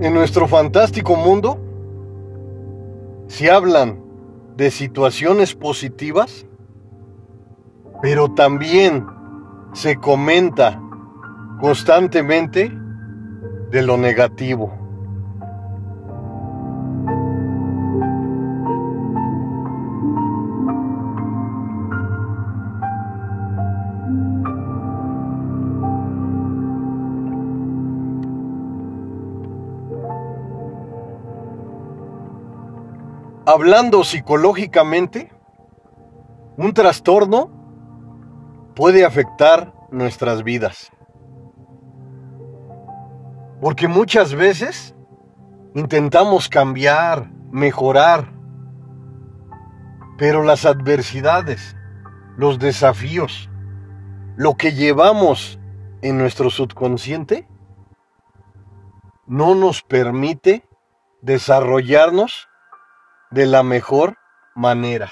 En nuestro fantástico mundo, se hablan de situaciones positivas, pero también se comenta constantemente de lo negativo. Hablando psicológicamente, un trastorno puede afectar nuestras vidas. Porque muchas veces intentamos cambiar, mejorar, pero las adversidades, los desafíos, lo que llevamos en nuestro subconsciente, no nos permite desarrollarnos de la mejor manera.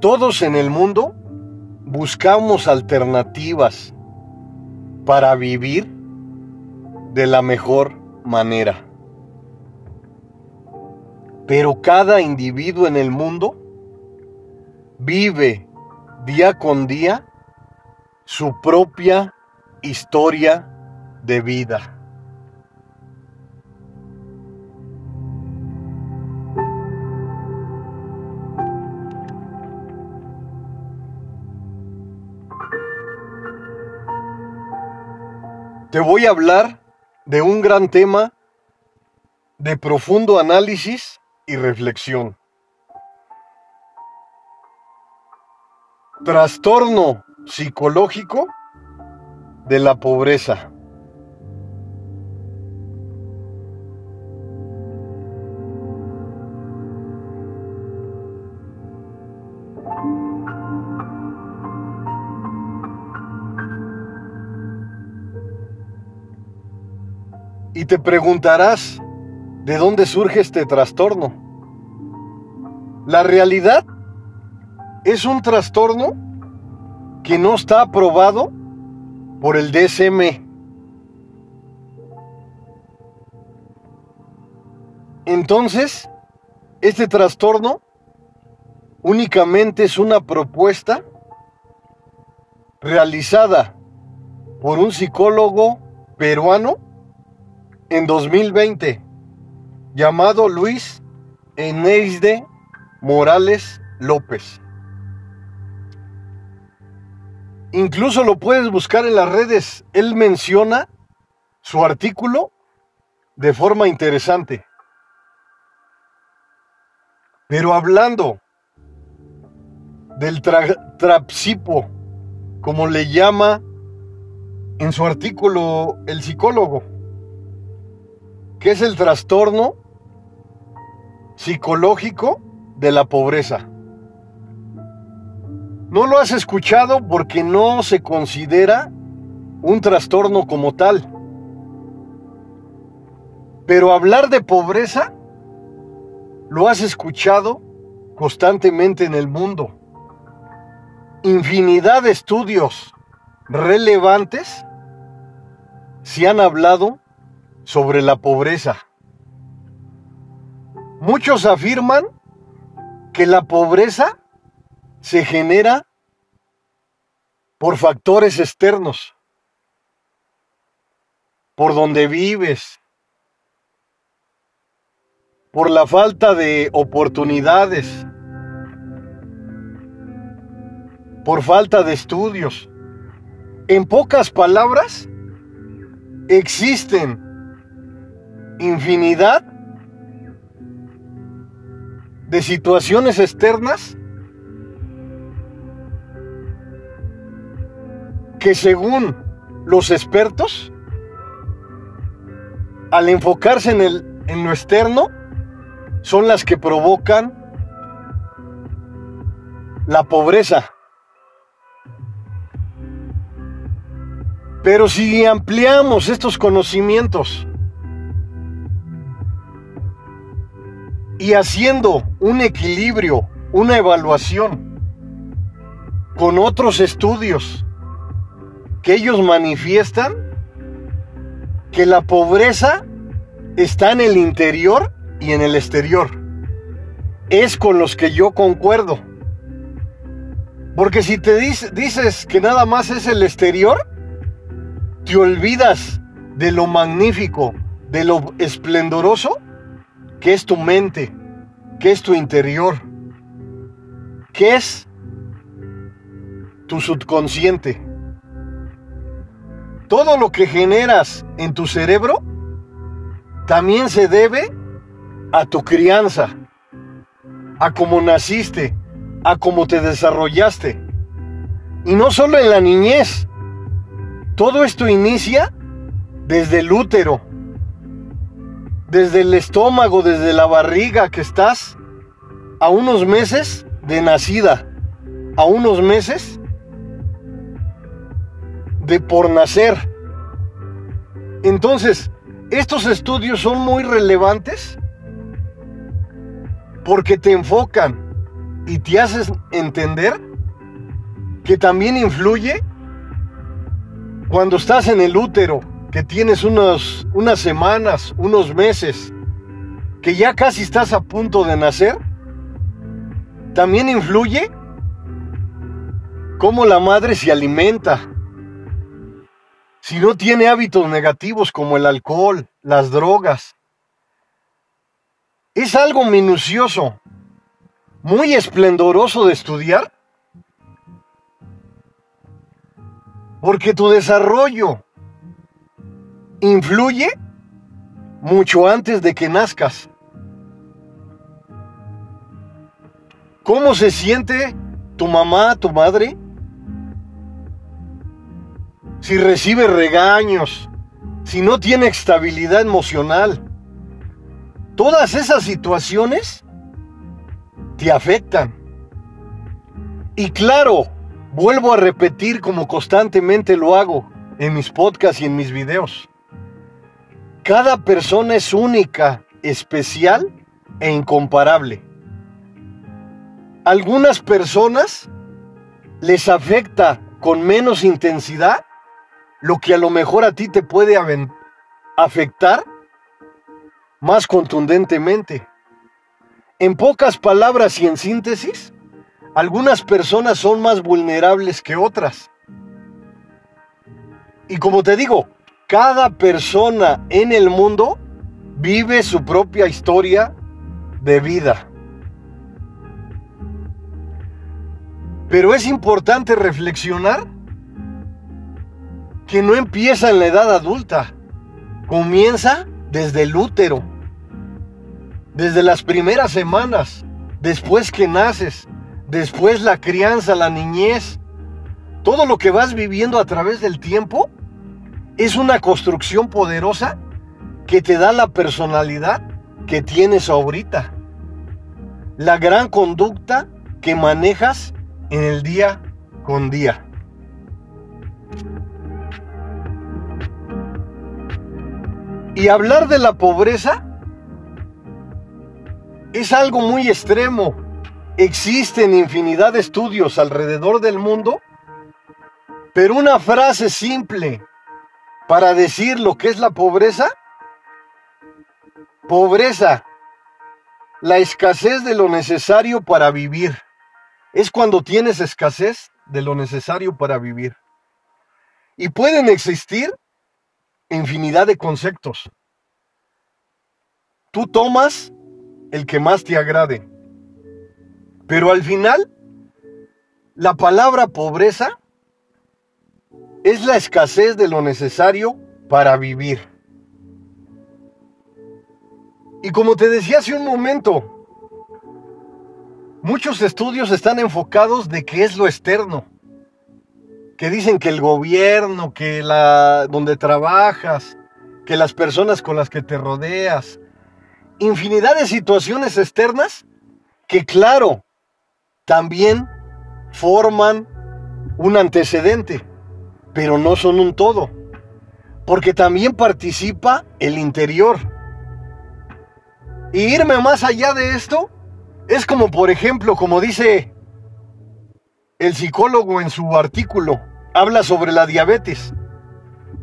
Todos en el mundo buscamos alternativas para vivir de la mejor manera. Pero cada individuo en el mundo vive día con día su propia historia de vida. Te voy a hablar de un gran tema de profundo análisis y reflexión. Trastorno psicológico de la pobreza. Y te preguntarás, ¿de dónde surge este trastorno? La realidad es un trastorno que no está aprobado por el DSM. Entonces, este trastorno únicamente es una propuesta realizada por un psicólogo peruano en 2020, llamado Luis Eneisde Morales López. Incluso lo puedes buscar en las redes. Él menciona su artículo de forma interesante. Pero hablando del trapsipo, como le llama en su artículo el psicólogo, que es el trastorno psicológico de la pobreza. No lo has escuchado porque no se considera un trastorno como tal. Pero hablar de pobreza lo has escuchado constantemente en el mundo. Infinidad de estudios relevantes se han hablado sobre la pobreza. Muchos afirman que la pobreza se genera por factores externos, por donde vives, por la falta de oportunidades, por falta de estudios. En pocas palabras, existen infinidad de situaciones externas que según los expertos, al enfocarse en, el, en lo externo, son las que provocan la pobreza. Pero si ampliamos estos conocimientos y haciendo un equilibrio, una evaluación con otros estudios que ellos manifiestan que la pobreza está en el interior y en el exterior. Es con los que yo concuerdo. Porque si te dices que nada más es el exterior, te olvidas de lo magnífico, de lo esplendoroso que es tu mente, que es tu interior, que es tu subconsciente. Todo lo que generas en tu cerebro también se debe a tu crianza, a cómo naciste, a cómo te desarrollaste. Y no solo en la niñez. Todo esto inicia desde el útero, desde el estómago, desde la barriga que estás a unos meses de nacida, a unos meses de por nacer. Entonces, estos estudios son muy relevantes porque te enfocan y te haces entender que también influye cuando estás en el útero, que tienes unos, unas semanas, unos meses, que ya casi estás a punto de nacer, también influye cómo la madre se alimenta. Si no tiene hábitos negativos como el alcohol, las drogas. Es algo minucioso, muy esplendoroso de estudiar, porque tu desarrollo influye mucho antes de que nazcas. ¿Cómo se siente tu mamá, tu madre? Si recibe regaños, si no tiene estabilidad emocional. Todas esas situaciones te afectan. Y claro, vuelvo a repetir como constantemente lo hago en mis podcasts y en mis videos. Cada persona es única, especial e incomparable. Algunas personas les afecta con menos intensidad lo que a lo mejor a ti te puede afectar más contundentemente. En pocas palabras y en síntesis, algunas personas son más vulnerables que otras. Y como te digo, cada persona en el mundo vive su propia historia de vida. Pero es importante reflexionar que no empieza en la edad adulta, comienza desde el útero, desde las primeras semanas, después que naces, después la crianza, la niñez, todo lo que vas viviendo a través del tiempo es una construcción poderosa que te da la personalidad que tienes ahorita. La gran conducta que manejas en el día con día. Y hablar de la pobreza es algo muy extremo. Existen infinidad de estudios alrededor del mundo, pero una frase simple para decir lo que es la pobreza? Pobreza, la escasez de lo necesario para vivir. Es cuando tienes escasez de lo necesario para vivir. Y pueden existir infinidad de conceptos. Tú tomas el que más te agrade. Pero al final, la palabra pobreza es la escasez de lo necesario para vivir. Y como te decía hace un momento, muchos estudios están enfocados de qué es lo externo. Que dicen que el gobierno, que la donde trabajas, que las personas con las que te rodeas, infinidad de situaciones externas que claro, también forman un antecedente pero no son un todo, porque también participa el interior. Y irme más allá de esto es como, por ejemplo, como dice el psicólogo en su artículo, habla sobre la diabetes,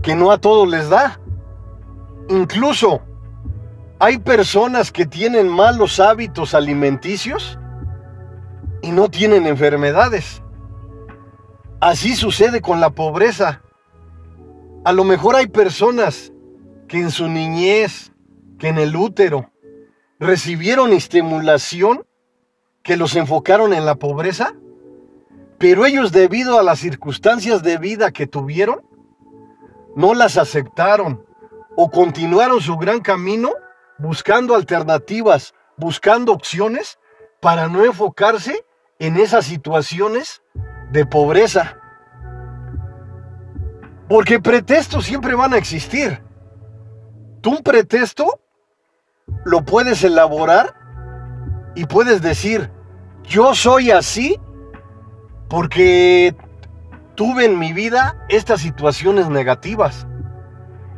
que no a todos les da. Incluso hay personas que tienen malos hábitos alimenticios y no tienen enfermedades. Así sucede con la pobreza. A lo mejor hay personas que en su niñez, que en el útero, recibieron estimulación que los enfocaron en la pobreza, pero ellos debido a las circunstancias de vida que tuvieron, no las aceptaron o continuaron su gran camino buscando alternativas, buscando opciones para no enfocarse en esas situaciones de pobreza. Porque pretextos siempre van a existir. Tú un pretexto lo puedes elaborar y puedes decir, yo soy así porque tuve en mi vida estas situaciones negativas.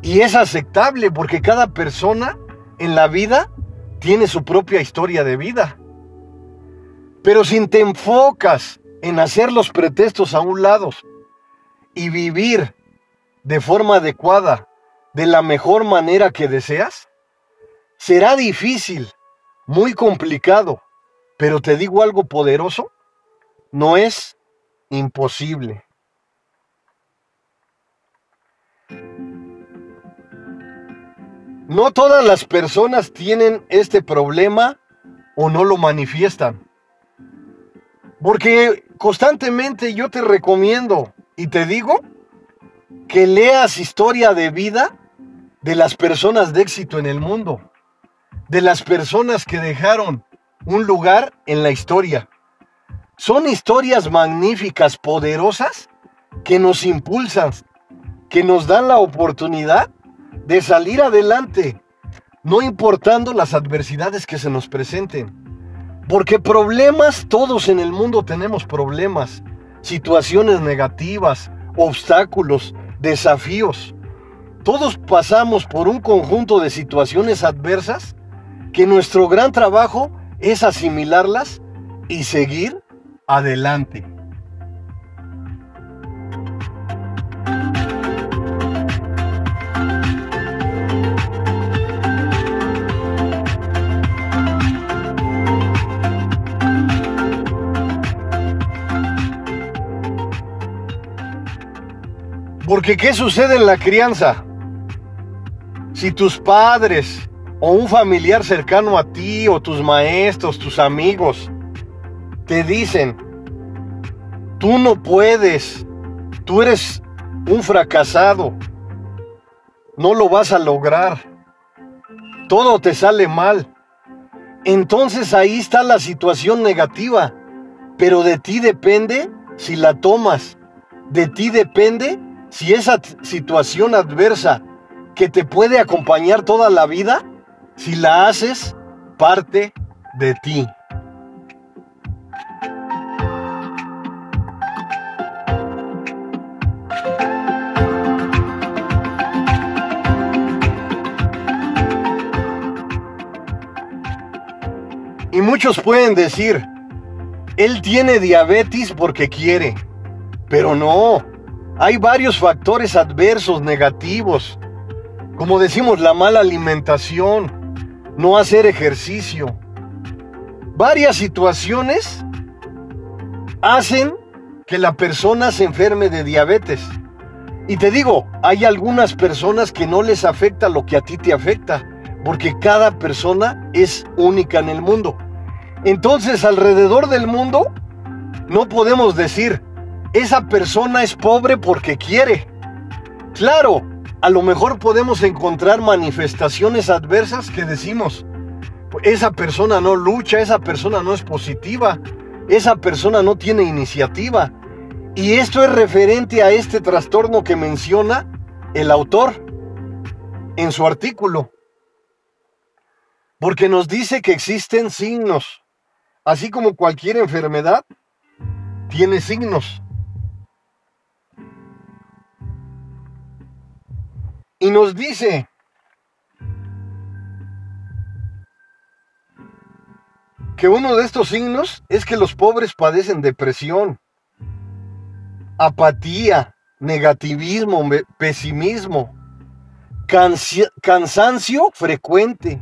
Y es aceptable porque cada persona en la vida tiene su propia historia de vida. Pero si te enfocas en hacer los pretextos a un lado y vivir de forma adecuada, de la mejor manera que deseas, será difícil, muy complicado, pero te digo algo poderoso, no es imposible. No todas las personas tienen este problema o no lo manifiestan. Porque constantemente yo te recomiendo y te digo que leas historia de vida de las personas de éxito en el mundo, de las personas que dejaron un lugar en la historia. Son historias magníficas, poderosas, que nos impulsan, que nos dan la oportunidad de salir adelante, no importando las adversidades que se nos presenten. Porque problemas, todos en el mundo tenemos problemas, situaciones negativas, obstáculos, desafíos. Todos pasamos por un conjunto de situaciones adversas que nuestro gran trabajo es asimilarlas y seguir adelante. Porque ¿qué sucede en la crianza? Si tus padres o un familiar cercano a ti o tus maestros, tus amigos, te dicen, tú no puedes, tú eres un fracasado, no lo vas a lograr, todo te sale mal. Entonces ahí está la situación negativa, pero de ti depende si la tomas, de ti depende si esa situación adversa que te puede acompañar toda la vida, si la haces parte de ti. Y muchos pueden decir, él tiene diabetes porque quiere, pero no, hay varios factores adversos negativos, como decimos la mala alimentación, no hacer ejercicio. Varias situaciones hacen que la persona se enferme de diabetes. Y te digo, hay algunas personas que no les afecta lo que a ti te afecta, porque cada persona es única en el mundo. Entonces, alrededor del mundo, no podemos decir, esa persona es pobre porque quiere. Claro, a lo mejor podemos encontrar manifestaciones adversas que decimos, esa persona no lucha, esa persona no es positiva, esa persona no tiene iniciativa. Y esto es referente a este trastorno que menciona el autor en su artículo. Porque nos dice que existen signos, así como cualquier enfermedad tiene signos. Y nos dice, que uno de estos signos es que los pobres padecen depresión, apatía, negativismo, pesimismo, cansancio frecuente.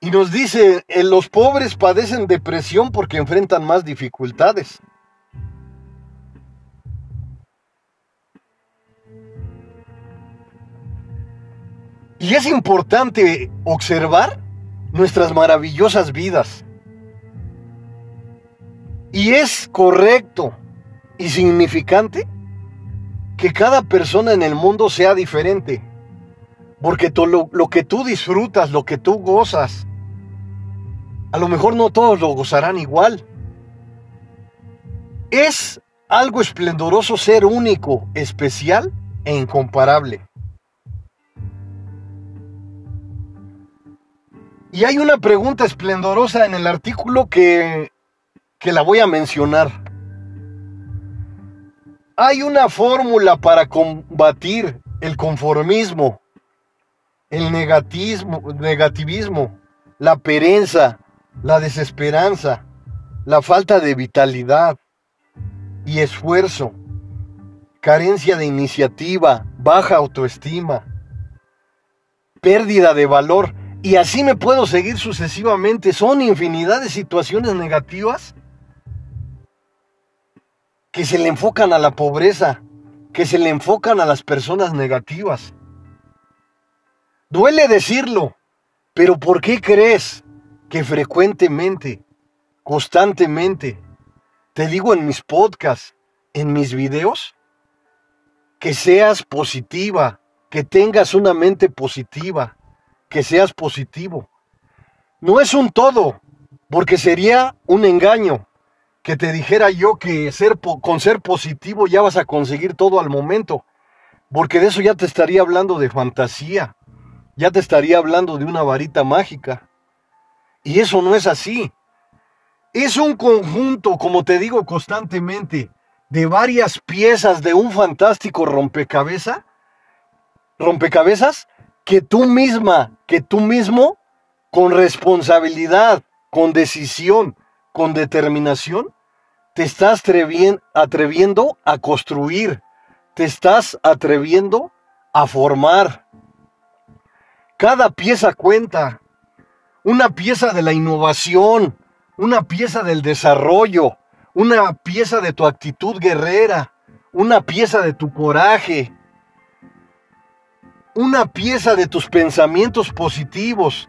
Y nos dice, eh, los pobres padecen depresión porque enfrentan más dificultades. Y es importante observar nuestras maravillosas vidas. Y es correcto y significante que cada persona en el mundo sea diferente. Porque lo, lo, que tú disfrutas, lo que tú gozas, a lo mejor no todos lo gozarán igual. Es algo esplendoroso ser único, especial e incomparable. Y hay una pregunta esplendorosa en el artículo que, que la voy a mencionar. Hay una fórmula para combatir el conformismo, el negativismo, la pereza, la desesperanza, la falta de vitalidad y esfuerzo, carencia de iniciativa, baja autoestima, pérdida de valor y así me puedo seguir sucesivamente. Son infinidad de situaciones negativas que se le enfocan a la pobreza, que se le enfocan a las personas negativas. Duele decirlo, pero ¿por qué crees que frecuentemente, constantemente, te digo en mis podcasts, en mis videos, que seas positiva, que tengas una mente positiva, que seas positivo. No es un todo, porque sería un engaño que te dijera yo que ser, con ser positivo ya vas a conseguir todo al momento, porque de eso ya te estaría hablando de fantasía, ya te estaría hablando de una varita mágica. Y eso no es así. Es un conjunto, como te digo constantemente, de varias piezas de un fantástico rompecabezas, rompecabezas que tú misma, que tú mismo, con responsabilidad, con decisión, con determinación, te estás atreviendo a construir, te estás atreviendo a formar. Cada pieza cuenta, una pieza de la innovación, una pieza del desarrollo, una pieza de tu actitud guerrera, una pieza de tu coraje, una pieza de tus pensamientos positivos,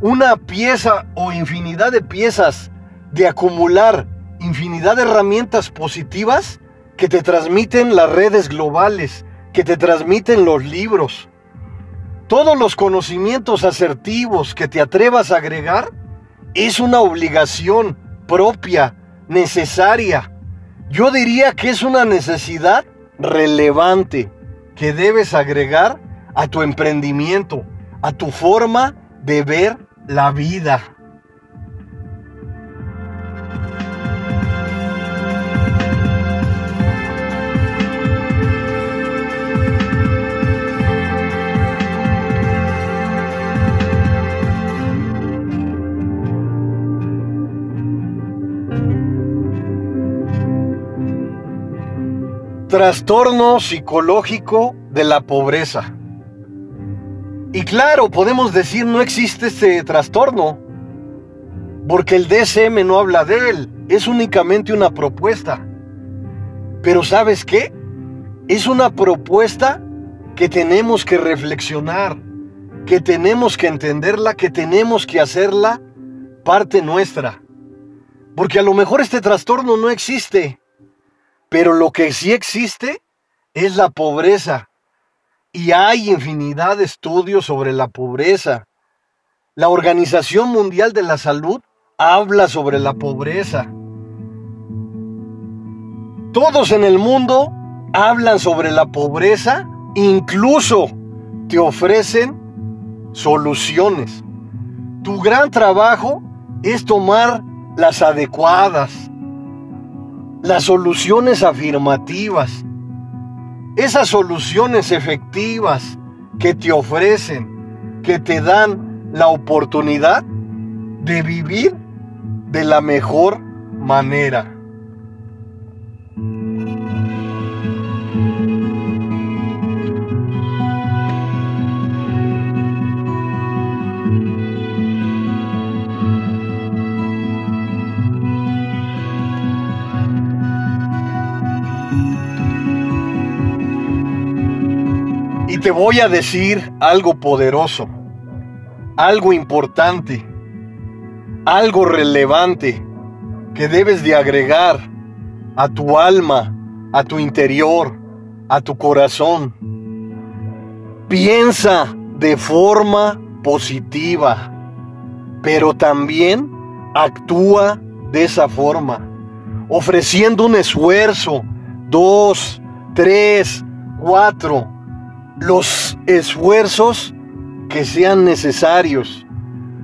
una pieza o infinidad de piezas de acumular infinidad de herramientas positivas que te transmiten las redes globales, que te transmiten los libros. Todos los conocimientos asertivos que te atrevas a agregar es una obligación propia, necesaria. Yo diría que es una necesidad relevante que debes agregar a tu emprendimiento, a tu forma de ver la vida. Trastorno psicológico de la pobreza. Y claro, podemos decir no existe este trastorno, porque el DSM no habla de él, es únicamente una propuesta. Pero ¿sabes qué? Es una propuesta que tenemos que reflexionar, que tenemos que entenderla, que tenemos que hacerla parte nuestra. Porque a lo mejor este trastorno no existe, pero lo que sí existe es la pobreza y hay infinidad de estudios sobre la pobreza. La Organización Mundial de la Salud habla sobre la pobreza. Todos en el mundo hablan sobre la pobreza, incluso te ofrecen soluciones. Tu gran trabajo es tomar las adecuadas, las soluciones afirmativas esas soluciones efectivas que te ofrecen, que te dan la oportunidad de vivir de la mejor manera. Te voy a decir algo poderoso, algo importante, algo relevante que debes de agregar a tu alma, a tu interior, a tu corazón. Piensa de forma positiva, pero también actúa de esa forma, ofreciendo un esfuerzo, dos, tres, cuatro, los esfuerzos que sean necesarios.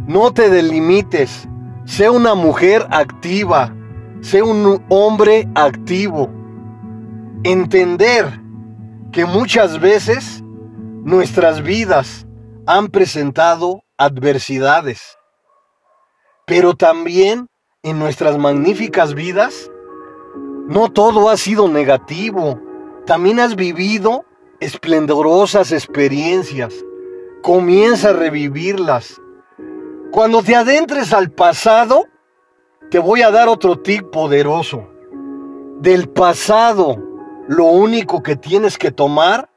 No te delimites. Sé una mujer activa. Sé un hombre activo. Entender que muchas veces nuestras vidas han presentado adversidades. Pero también en nuestras magníficas vidas no todo ha sido negativo. También has vivido esplendorosas experiencias. Comienza a revivirlas. Cuando te adentres al pasado, te voy a dar otro tip poderoso. Del pasado, lo único que tienes que tomar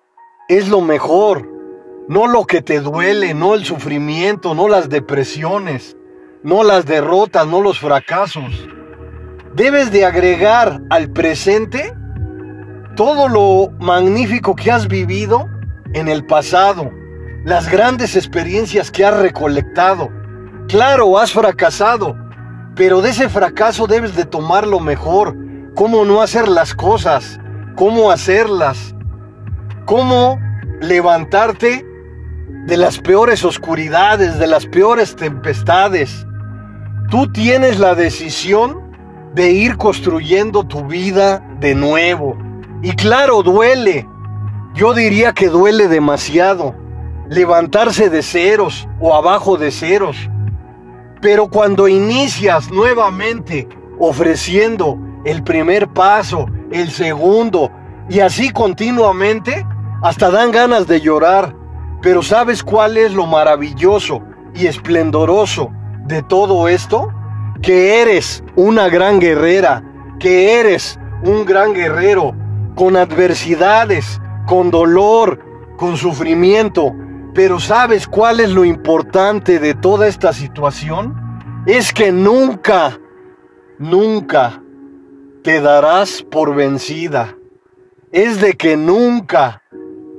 es lo mejor, no lo que te duele, no el sufrimiento, no las depresiones, no las derrotas, no los fracasos. Debes de agregar al presente todo lo magnífico que has vivido en el pasado, las grandes experiencias que has recolectado. Claro, has fracasado, pero de ese fracaso debes de tomar lo mejor, cómo no hacer las cosas, cómo hacerlas, cómo levantarte de las peores oscuridades, de las peores tempestades. Tú tienes la decisión de ir construyendo tu vida de nuevo. Y claro, duele. Yo diría que duele demasiado levantarse de ceros o abajo de ceros. Pero cuando inicias nuevamente ofreciendo el primer paso, el segundo, y así continuamente, hasta dan ganas de llorar. Pero ¿sabes cuál es lo maravilloso y esplendoroso de todo esto? Que eres una gran guerrera, que eres un gran guerrero con adversidades, con dolor, con sufrimiento. Pero ¿sabes cuál es lo importante de toda esta situación? Es que nunca, nunca te darás por vencida. Es de que nunca,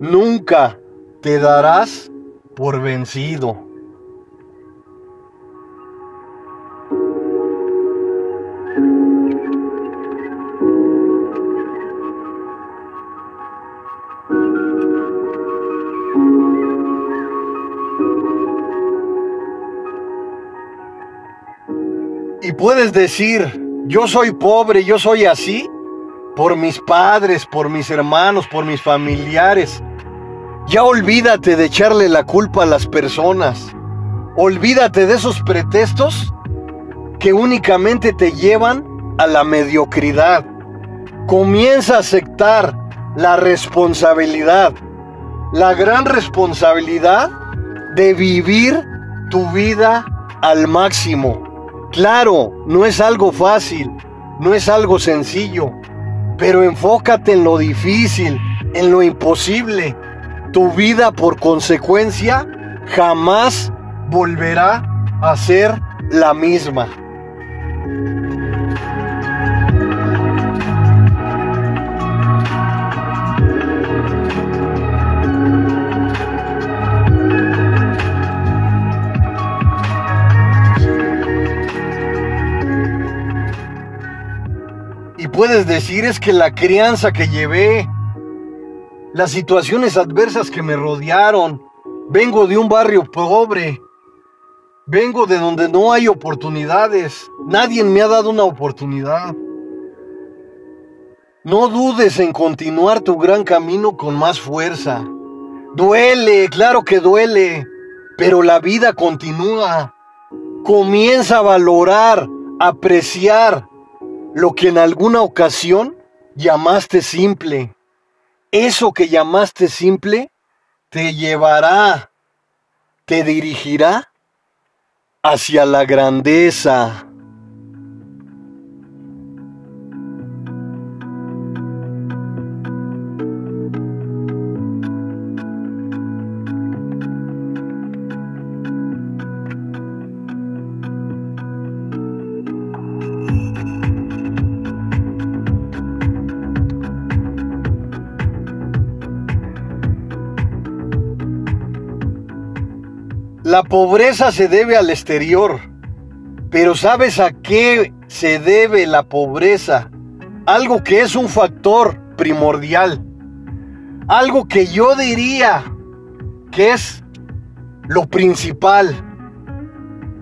nunca te darás por vencido. Puedes decir, yo soy pobre, yo soy así, por mis padres, por mis hermanos, por mis familiares. Ya olvídate de echarle la culpa a las personas. Olvídate de esos pretextos que únicamente te llevan a la mediocridad. Comienza a aceptar la responsabilidad, la gran responsabilidad de vivir tu vida al máximo. Claro, no es algo fácil, no es algo sencillo, pero enfócate en lo difícil, en lo imposible. Tu vida por consecuencia jamás volverá a ser la misma. Puedes decir es que la crianza que llevé, las situaciones adversas que me rodearon, vengo de un barrio pobre, vengo de donde no hay oportunidades, nadie me ha dado una oportunidad. No dudes en continuar tu gran camino con más fuerza. Duele, claro que duele, pero la vida continúa. Comienza a valorar, apreciar lo que en alguna ocasión llamaste simple. Eso que llamaste simple te llevará, te dirigirá hacia la grandeza. Pobreza se debe al exterior, pero ¿sabes a qué se debe la pobreza? Algo que es un factor primordial. Algo que yo diría que es lo principal.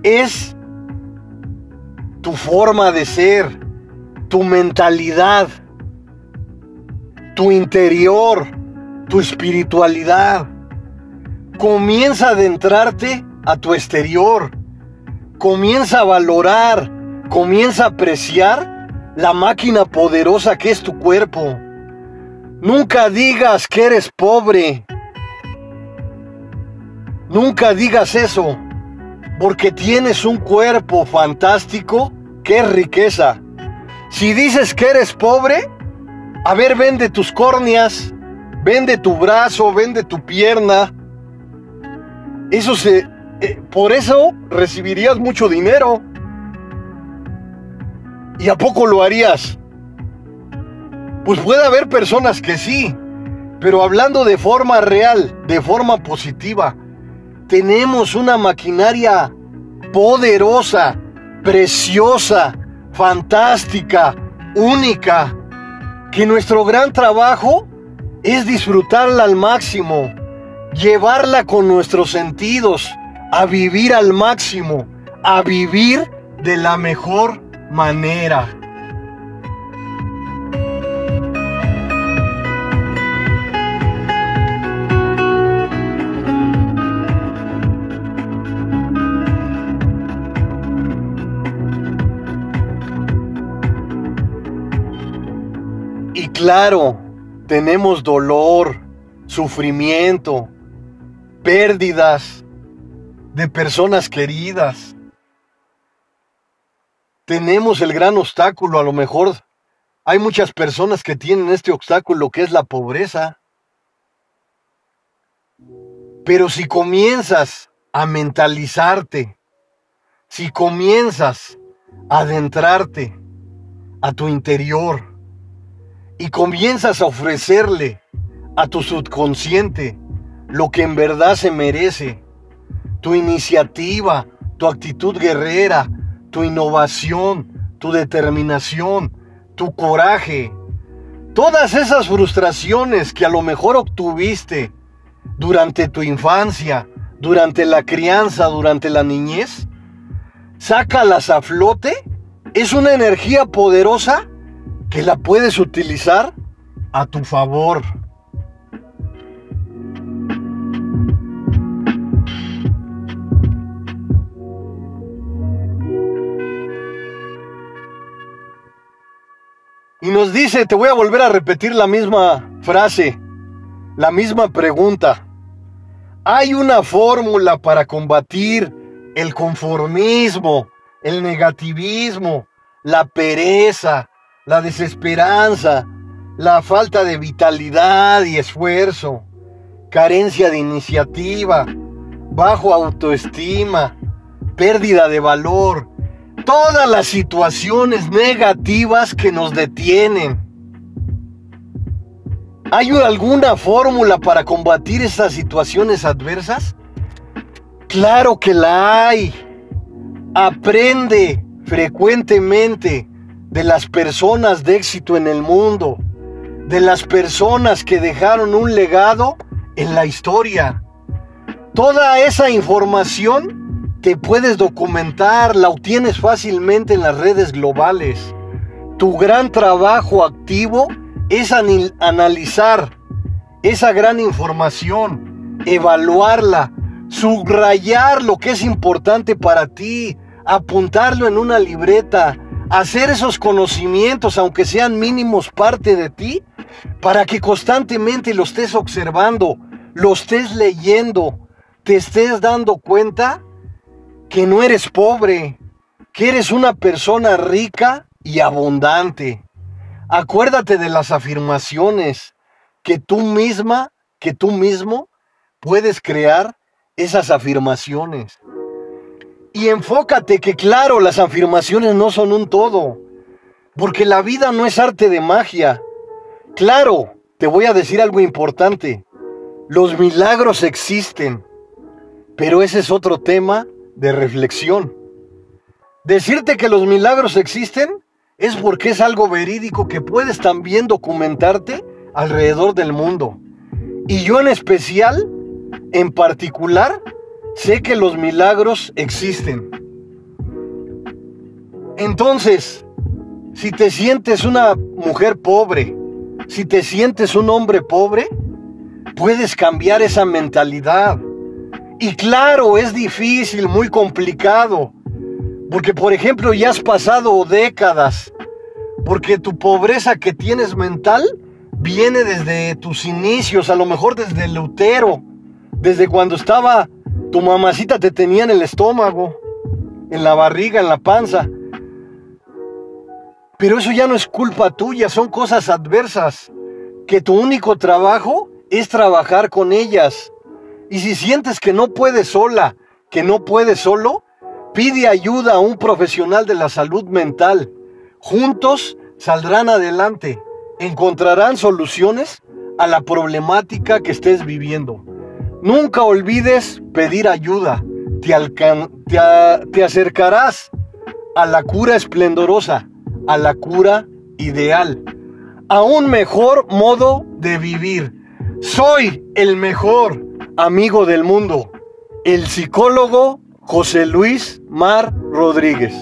Es tu forma de ser, tu mentalidad, tu interior, tu espiritualidad comienza a adentrarte a tu exterior, comienza a valorar, comienza a apreciar la máquina poderosa que es tu cuerpo. Nunca digas que eres pobre. Nunca digas eso, porque tienes un cuerpo fantástico que es riqueza. Si dices que eres pobre, a ver, vende tus córneas, vende tu brazo, vende tu pierna, eso se... Eh, por eso recibirías mucho dinero. ¿Y a poco lo harías? Pues puede haber personas que sí, pero hablando de forma real, de forma positiva, tenemos una maquinaria poderosa, preciosa, fantástica, única, que nuestro gran trabajo es disfrutarla al máximo llevarla con nuestros sentidos, a vivir al máximo, a vivir de la mejor manera. Y claro, tenemos dolor, sufrimiento, pérdidas de personas queridas. Tenemos el gran obstáculo, a lo mejor hay muchas personas que tienen este obstáculo que es la pobreza. Pero si comienzas a mentalizarte, si comienzas a adentrarte a tu interior y comienzas a ofrecerle a tu subconsciente lo que en verdad se merece. Tu iniciativa, tu actitud guerrera, tu innovación, tu determinación, tu coraje. Todas esas frustraciones que a lo mejor obtuviste durante tu infancia, durante la crianza, durante la niñez, sácalas a flote. Es una energía poderosa que la puedes utilizar a tu favor. Nos dice, te voy a volver a repetir la misma frase, la misma pregunta. Hay una fórmula para combatir el conformismo, el negativismo, la pereza, la desesperanza, la falta de vitalidad y esfuerzo, carencia de iniciativa, bajo autoestima, pérdida de valor, todas las situaciones negativas que nos detienen. ¿Hay alguna fórmula para combatir estas situaciones adversas? Claro que la hay. Aprende frecuentemente de las personas de éxito en el mundo, de las personas que dejaron un legado en la historia. Toda esa información te puedes documentar, la obtienes fácilmente en las redes globales. Tu gran trabajo activo es analizar esa gran información, evaluarla, subrayar lo que es importante para ti, apuntarlo en una libreta, hacer esos conocimientos, aunque sean mínimos, parte de ti, para que constantemente lo estés observando, lo estés leyendo, te estés dando cuenta que no eres pobre, que eres una persona rica y abundante. Acuérdate de las afirmaciones que tú misma, que tú mismo puedes crear esas afirmaciones. Y enfócate que claro, las afirmaciones no son un todo, porque la vida no es arte de magia. Claro, te voy a decir algo importante. Los milagros existen, pero ese es otro tema de reflexión. Decirte que los milagros existen es porque es algo verídico que puedes también documentarte alrededor del mundo. Y yo en especial, en particular, sé que los milagros existen. Entonces, si te sientes una mujer pobre, si te sientes un hombre pobre, puedes cambiar esa mentalidad. Y claro, es difícil, muy complicado, porque por ejemplo ya has pasado décadas, porque tu pobreza que tienes mental viene desde tus inicios, a lo mejor desde el utero, desde cuando estaba tu mamacita te tenía en el estómago, en la barriga, en la panza. Pero eso ya no es culpa tuya, son cosas adversas, que tu único trabajo es trabajar con ellas. Y si sientes que no puedes sola, que no puedes solo, pide ayuda a un profesional de la salud mental. Juntos saldrán adelante, encontrarán soluciones a la problemática que estés viviendo. Nunca olvides pedir ayuda. Te, te, acercarás a la cura esplendorosa, a la cura ideal, a un mejor modo de vivir. Soy el mejor amigo del mundo, el psicólogo José Luis Mar Rodríguez.